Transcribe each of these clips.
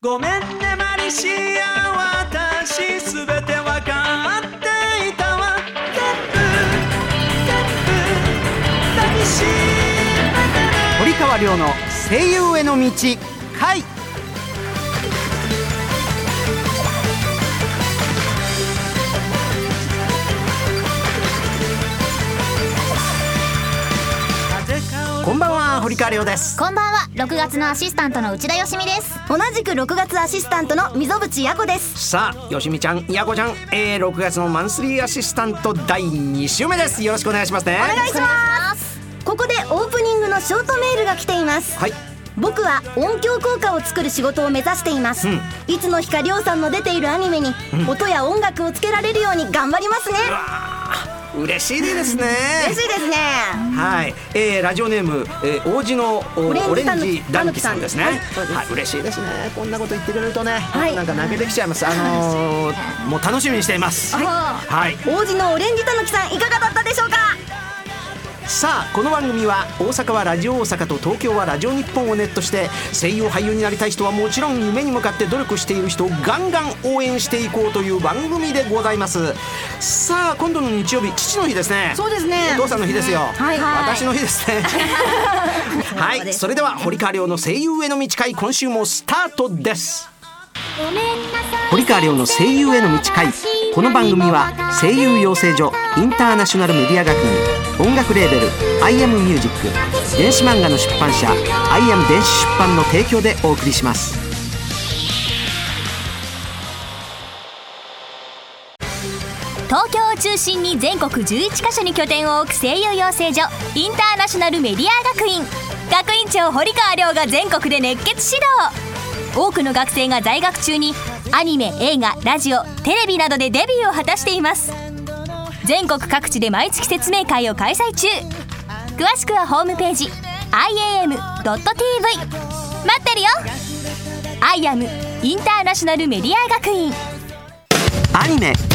ごめんねマリシア私すべてわかっていたわ。全部全部抱きしめて堀川亮の声優への道川亮です。こんばんは。6月のアシスタントの内田よしみです。同じく6月アシスタントの溝淵や子です。さあよしみちゃんやこちゃん、えー、6月のマンスリーアシスタント第2週目です。よろしくお願いしますね。お願いします。ここでオープニングのショートメールが来ています。はい。僕は音響効果を作る仕事を目指しています、うん。いつの日かりょうさんの出ているアニメに音や音楽をつけられるように頑張りますね嬉しいですね嬉しいですねはい、えー、ラジオネーム、えー、王子のおオレンジダヌキさんですね。はいはい、嬉しいですね。こんなこと言ってくれるとね、はいなんか泣けてきちゃいます。あのー、もう楽しみにしています。はい。王子のオレンジたぬきさんいかがだったでしょうか？さあこの番組は大阪はラジオ大阪と東京はラジオ日本をネットして声優俳優になりたい人はもちろん夢に向かって努力している人をガンガン応援していこうという番組でございます。さあ今度の日曜日父の日ですね。そうですね。お父さんの日ですよ、はい。はい。私の日ですね。はい。それでは堀川亮の声優への道会今週もスタートです。堀川亮の声優への道会。この番組は声優養成所インターナショナルメディア学院音楽レーベル「アイアムミュージック電子漫画の出版社「アイアム電子出版」の提供でお送りします。東京を中心に全国11カ所に拠点を置く声優養成所インターナショナルメディア学院。学院長堀川亮が全国で熱血指導。多くの学生が在学中にアニメ映画ラジオテレビなどでデビューを果たしています。全国各地で毎月説明会を開催中。詳しくはホームページ iam.tv 待ってるよ。IAM インターナショナルメディア学院。アニメ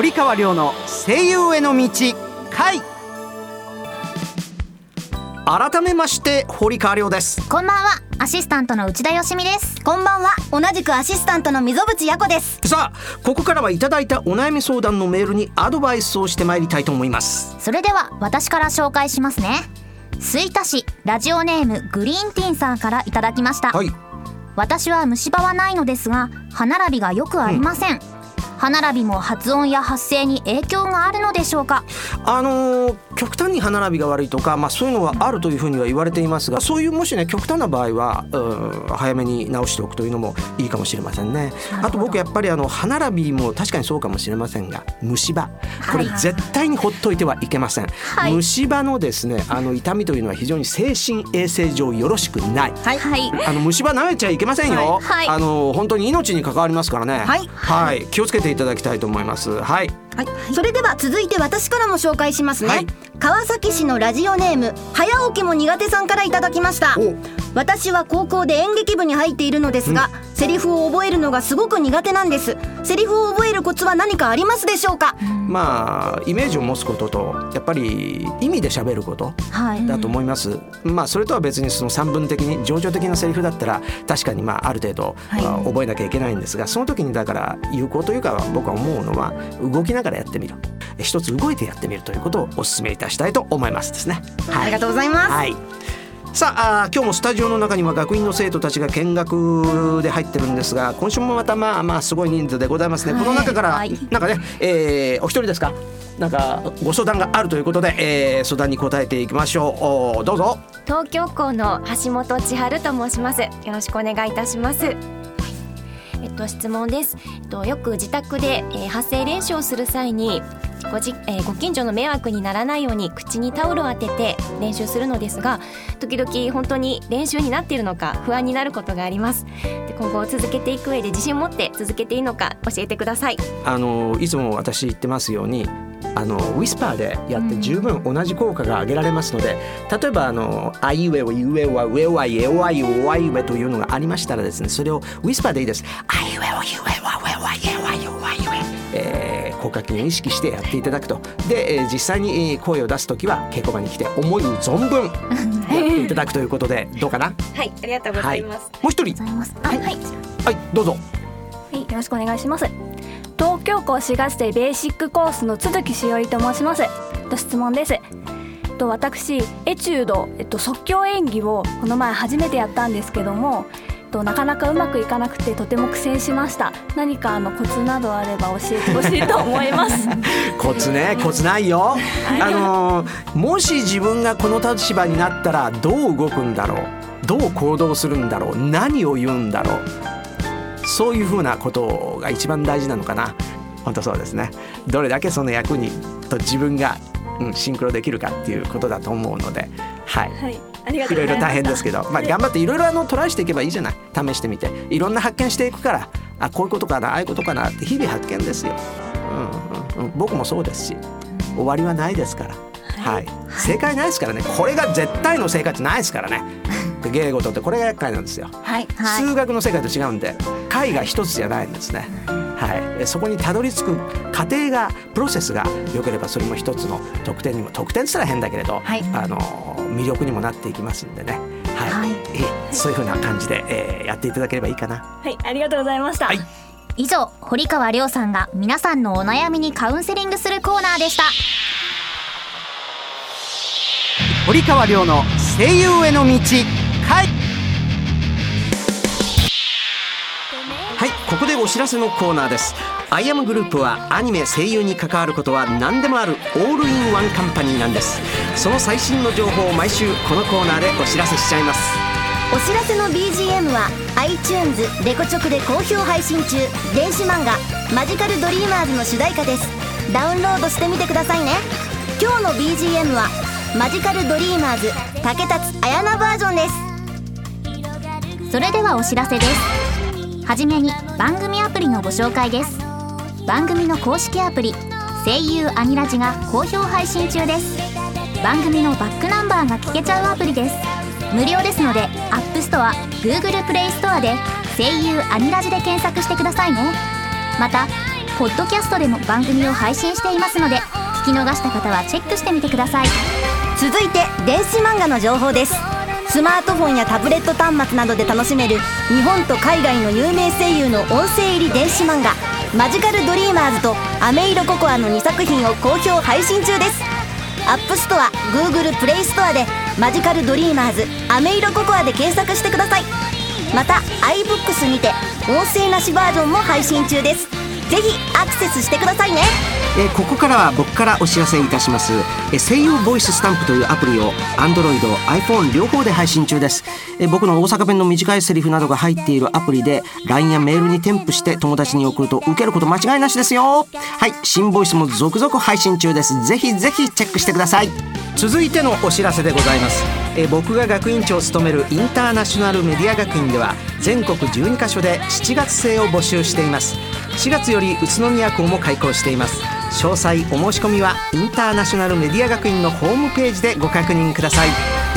堀川亮の声優への道回。改めまして堀川亮です。こんばんは。アシスタントの内田よしみです。こんばんは。同じくアシスタントの溝淵や子です。さあここからはいただいたお悩み相談のメールにアドバイスをしてまいりたいと思います。それでは私から紹介しますね。吹田市ラジオネームグリーンティーンさんからいただきました、はい。私は虫歯はないのですが歯並びがよくありません、歯並びも発音や発声に影響があるのでしょうか？あのー極端に歯並びが悪いとか、まあ、そういうのはあるというふうには言われていますがそういうもしね極端な場合はうん早めに直しておくというのもいいかもしれませんね。あと僕やっぱりあの歯並びも確かにそうかもしれませんが虫歯。これはい絶対にほっといてはいけません、い。虫歯のですねあの痛みというのは非常に精神衛生上よろしくない。はい。はい。あの虫歯舐めちゃいけませんよ。はい。はい。あの本当に命に関わりますからね。はい。はい、気をつけていただきたいと思います。はい。はい、それでは続いて私からも紹介しますね、はい。川崎市のラジオネーム早起きも苦手さんからいただきました。お。私は高校で演劇部に入っているのですが、セリフを覚えるのがすごく苦手なんです。セリフを覚えるコツは何かありますでしょうか？まあイメージを持つこととやっぱり意味で喋ることはい。だと思います。まあそれとは別にその三分的に情緒的なセリフだったら確かにまあある程度、はい。あ覚えなきゃいけないんですがその時にだから有効というか僕は思うのは動きながらやってみる一つ動いてやってみるということをお勧めいたしたいと思いますですね。はい。ありがとうございます、はい。さあ今日もスタジオの中には学院の生徒たちが見学で入ってるんですが今週もまたまあまあすごい人数でございますね、この中から、はい。なんかね、えーお一人ですか？なんかご相談があるということで、えー相談に答えていきましょう。どうぞ。東京校の橋本千春と申します。よろしくお願いいたします。えっと質問です。えっとよく自宅で、えー発声練習をする際にごじ、えーご近所の迷惑にならないように口にタオルを当てて練習するのですが時々本当に練習になっているのか不安になることがあります。で今後続けていく上で自信を持って続けていいのか教えてください。あのいつも私言ってますようにあのウィスパーでやって十分同じ効果が上げられますので、例えばあのあいうえおいうえおはうえはいえおはいおわいうえというのがありましたらですねそれをウィスパーでいいです。あいうえおいうえおはうえはいえおはいおわいうええー、効果筋を意識してやっていただくと。で、えー実際にえー声を出す時は稽古場に来て思い存分やっていただくということでどうかな？はいありがとうございます、もう一人。ございます。あはい、はい。どうぞ。はい、よろしくお願いします。東京校4月でベーシックコースの都築しおりと申します。と質問です。と私エチュード、えっと、即興演技をこの前初めてやったんですけどもとなかなかうまくいかなくてとても苦戦しました。何かあのコツなどあれば教えてほしいと思います。コツねコツないよ、あのーもし自分がこの立場になったらどう動くんだろう？どう行動するんだろう？何を言うんだろう？そういうふうなことが一番大事なのかな。本当そうですね。どれだけその役にと自分が、うん、シンクロできるかっていうことだと思うのではい。はい。ありがいろいろ大変ですけど、まあ、頑張っていろいろあのトライしていけばいいじゃない。試してみて。いろんな発見していくからあこういうことかなああいうことかなって日々発見ですよ、うんうんうん、僕もそうですし終わりはないですから、はい。正解ないですからね。これが絶対の正解ってないですからね。で芸事ってこれが厄介なんですよ、はい。数学の世界と違うんで解が一つじゃないんですね。そこにたどり着く過程がプロセスが良ければそれも一つの得点にも得点って言ったら変だけれど、はい。あの魅力にもなっていきますんでね、はい。はい。えそういう風な感じで、えーやっていただければいいかな。はいありがとうございました、はい。以上堀川亮さんが皆さんのお悩みにカウンセリングするコーナーでした。堀川亮の声優への道はいここでお知らせのコーナーです。アイアムグループはアニメ声優に関わることは何でもあるオールインワンカンパニーなんです。その最新の情報を毎週このコーナーでお知らせしちゃいます。お知らせの BGM は iTunes レコチョクで好評配信中。電子漫画「マジカルドリーマーズ」の主題歌です。ダウンロードしてみてくださいね。今日の BGM は「マジカルドリーマーズ竹達彩菜バージョンです。それではお知らせですはじめに番組アプリのご紹介です。番組の公式アプリ声優アニラジが好評配信中です。番組のバックナンバーが聞けちゃうアプリです。無料ですので App Store、Google Play Store で声優アニラジで検索してくださいね。またポッドキャストでも番組を配信していますので聞き逃した方はチェックしてみてください。続いて電子漫画の情報です。スマートフォンやタブレット端末などで楽しめる日本と海外の有名声優の音声入り電子漫画「マジカルドリーマーズ」と「アメイロココア」の2作品を好評配信中です。アップストア Google プレイストアで「マジカルドリーマーズアメイロココア」で検索してください。また iBooks にて音声なしバージョンも配信中です。ぜひアクセスしてくださいね。えーここからは僕からお知らせいたします、えー声優ボイススタンプというアプリを Android、iPhone 両方で配信中です、えー僕の大阪弁の短いセリフなどが入っているアプリで LINE やメールに添付して友達に送ると受けること間違いなしですよ。はい新ボイスも続々配信中です。ぜひぜひチェックしてください。続いてのお知らせでございます、え僕が学院長を務めるインターナショナルメディア学院では全国12カ所で7月生を募集しています。4月より宇都宮校も開校しています。詳細お申し込みはインターナショナルメディア学院のホームページでご確認ください。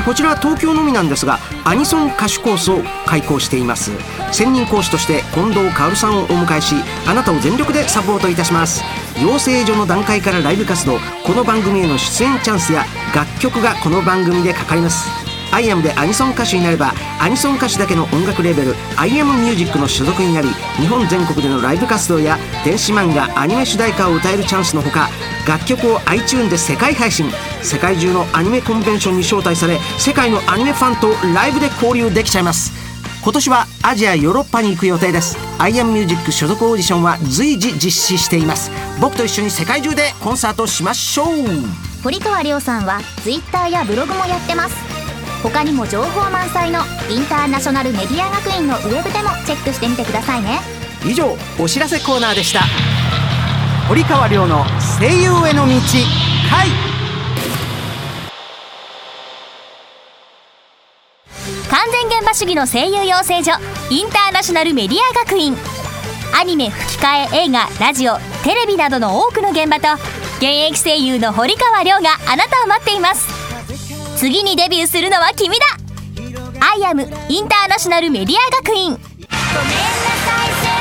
こちらは東京のみなんですがアニソン歌手コースを開講しています。専任講師として近藤薫さんをお迎えしあなたを全力でサポートいたします。養成所の段階からライブ活動この番組への出演チャンスや楽曲がこの番組でかかります。アイアムでアニソン歌手になればアニソン歌手だけの音楽レーベルアイアムミュージックの所属になり日本全国でのライブ活動や電子漫画アニメ主題歌を歌えるチャンスのほか楽曲を iTunes で世界配信。世界中のアニメコンベンションに招待され世界のアニメファンとライブで交流できちゃいます。今年はアジアヨーロッパに行く予定です。アイアムミュージック所属オーディションは随時実施しています。僕と一緒に世界中でコンサートしましょう。堀川亮さんは Twitter やブログもやってます。他にも情報満載のインターナショナルメディア学院のウェブでもチェックしてみてくださいね。以上お知らせコーナーでした。堀川亮の声優への道回。完全現場主義の声優養成所インターナショナルメディア学院。アニメ吹き替え映画ラジオテレビなどの多くの現場と現役声優の堀川亮があなたを待っています次にデビューするのは君だ。アイアムインターナショナルメディア学院。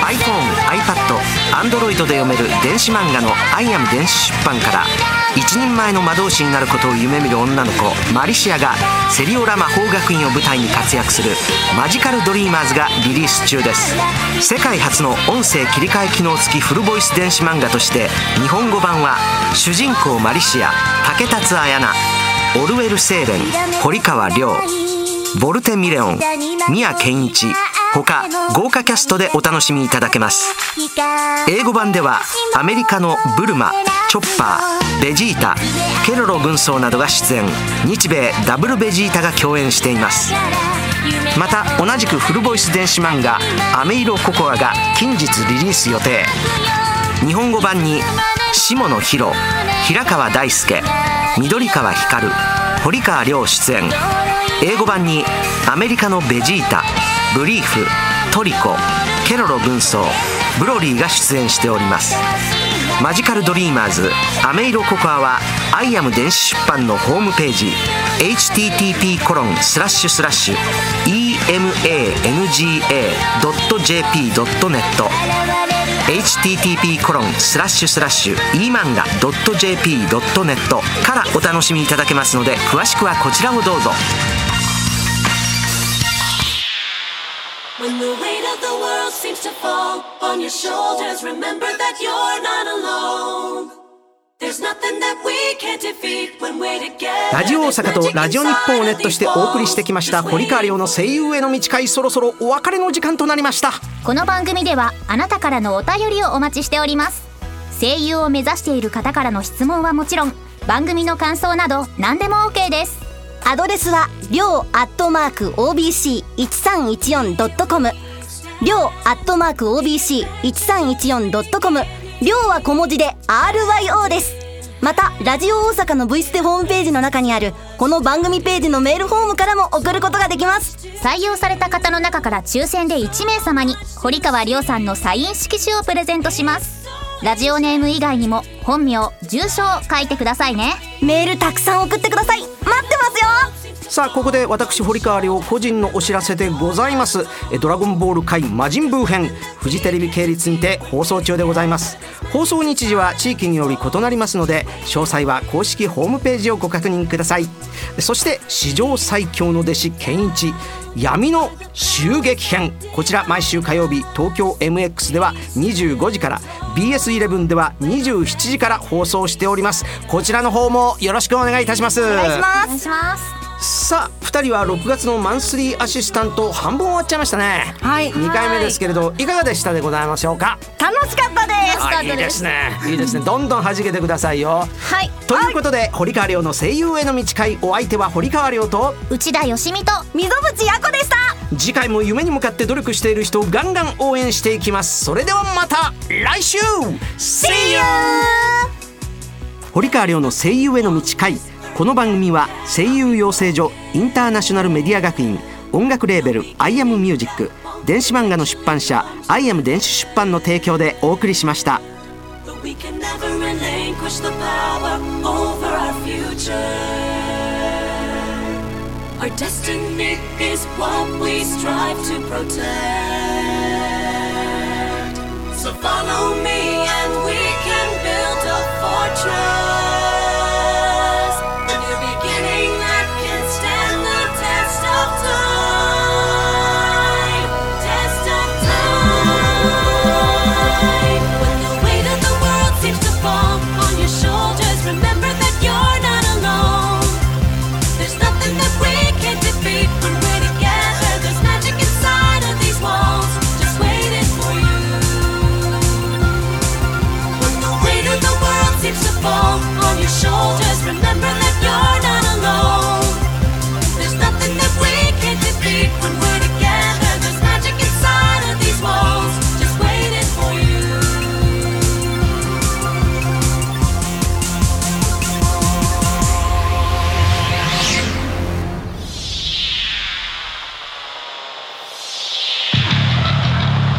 iPhone、iPad、Android で読める電子漫画の「アイアム電子出版」から一人前の魔導士になることを夢見る女の子マリシアがセリオラ魔法学院を舞台に活躍する「マジカルドリーマーズ」がリリース中です。世界初の音声切り替え機能付きフルボイス電子漫画として日本語版は主人公マリシア竹達彩奈。オルウェル・セーレン堀川亮ボルテ・ミレオン宮健一他豪華キャストでお楽しみいただけます。英語版ではアメリカのブルマチョッパーベジータケロロ軍曹などが出演。日米ダブルベジータが共演しています。また同じくフルボイス電子漫画「アメイロココア」が近日リリース予定。日本語版に下野紘平川大輔緑川光堀川亮出演。英語版にアメリカのベジータブリーフトリコケロロ軍曹ブロリーが出演しております。マジカルドリーマーズアメイロココアはアイアム電子出版のホームページ http コロンスラッシュスラッシュ emanga.jp.net http コロンスラッシュスラッシュ emanga.jp.net からお楽しみいただけますので詳しくはこちらをどうぞ When the weight of the world seems to fall on your shoulders, remember that you're not alone. ラジオ大阪とラジオ日本をネットしてお送りしてきました堀川亮の声優への道会そろそろお別れの時間となりました。この番組ではあなたからのお便りをお待ちしております。声優を目指している方からの質問はもちろん番組の感想など何でも OK です。アドレスはりょうアットマーク OBC1314.com りょうアットマーク OBC1314.com りょうは小文字で RYO です。またラジオ大阪の V ステホームページの中にあるこの番組ページのメールフォームからも送ることができます。採用された方の中から抽選で1名様に堀川亮さんのサイン色紙をプレゼントします。ラジオネーム以外にも本名住所を書いてくださいね。メールたくさん送ってください。待ってますよさあここで私堀川亮個人のお知らせでございます。ドラゴンボール界魔人ブー編フジテレビ系列にて放送中でございます。放送日時は地域により異なりますので詳細は公式ホームページをご確認ください。そして史上最強の弟子健一闇の襲撃編。こちら毎週火曜日東京 MX では25時から BS11 では27時から放送しております。こちらの方もよろしくお願いいたします。お願いします。さあ2人は6月のマンスリーアシスタント半分終わっちゃいましたね。はい。2回目ですけれどいかがでしたでございましょうか？楽しかったです。あいいですね。いいですね。どんどん弾けてくださいよ。はい。ということで堀川亮の声優への道会お相手は堀川亮と内田よしみと溝淵やこでした。次回も夢に向かって努力している人をガンガン応援していきます。それではまた来週！See you 堀川亮の声優への道会この番組は声優養成所インターナショナルメディア学院音楽レーベルアイアムミュージック電子漫画の出版社アイア電子出版の提供でお送りしました follow me.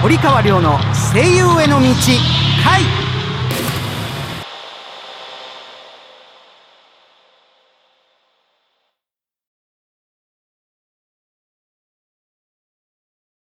堀川亮の声優への道回。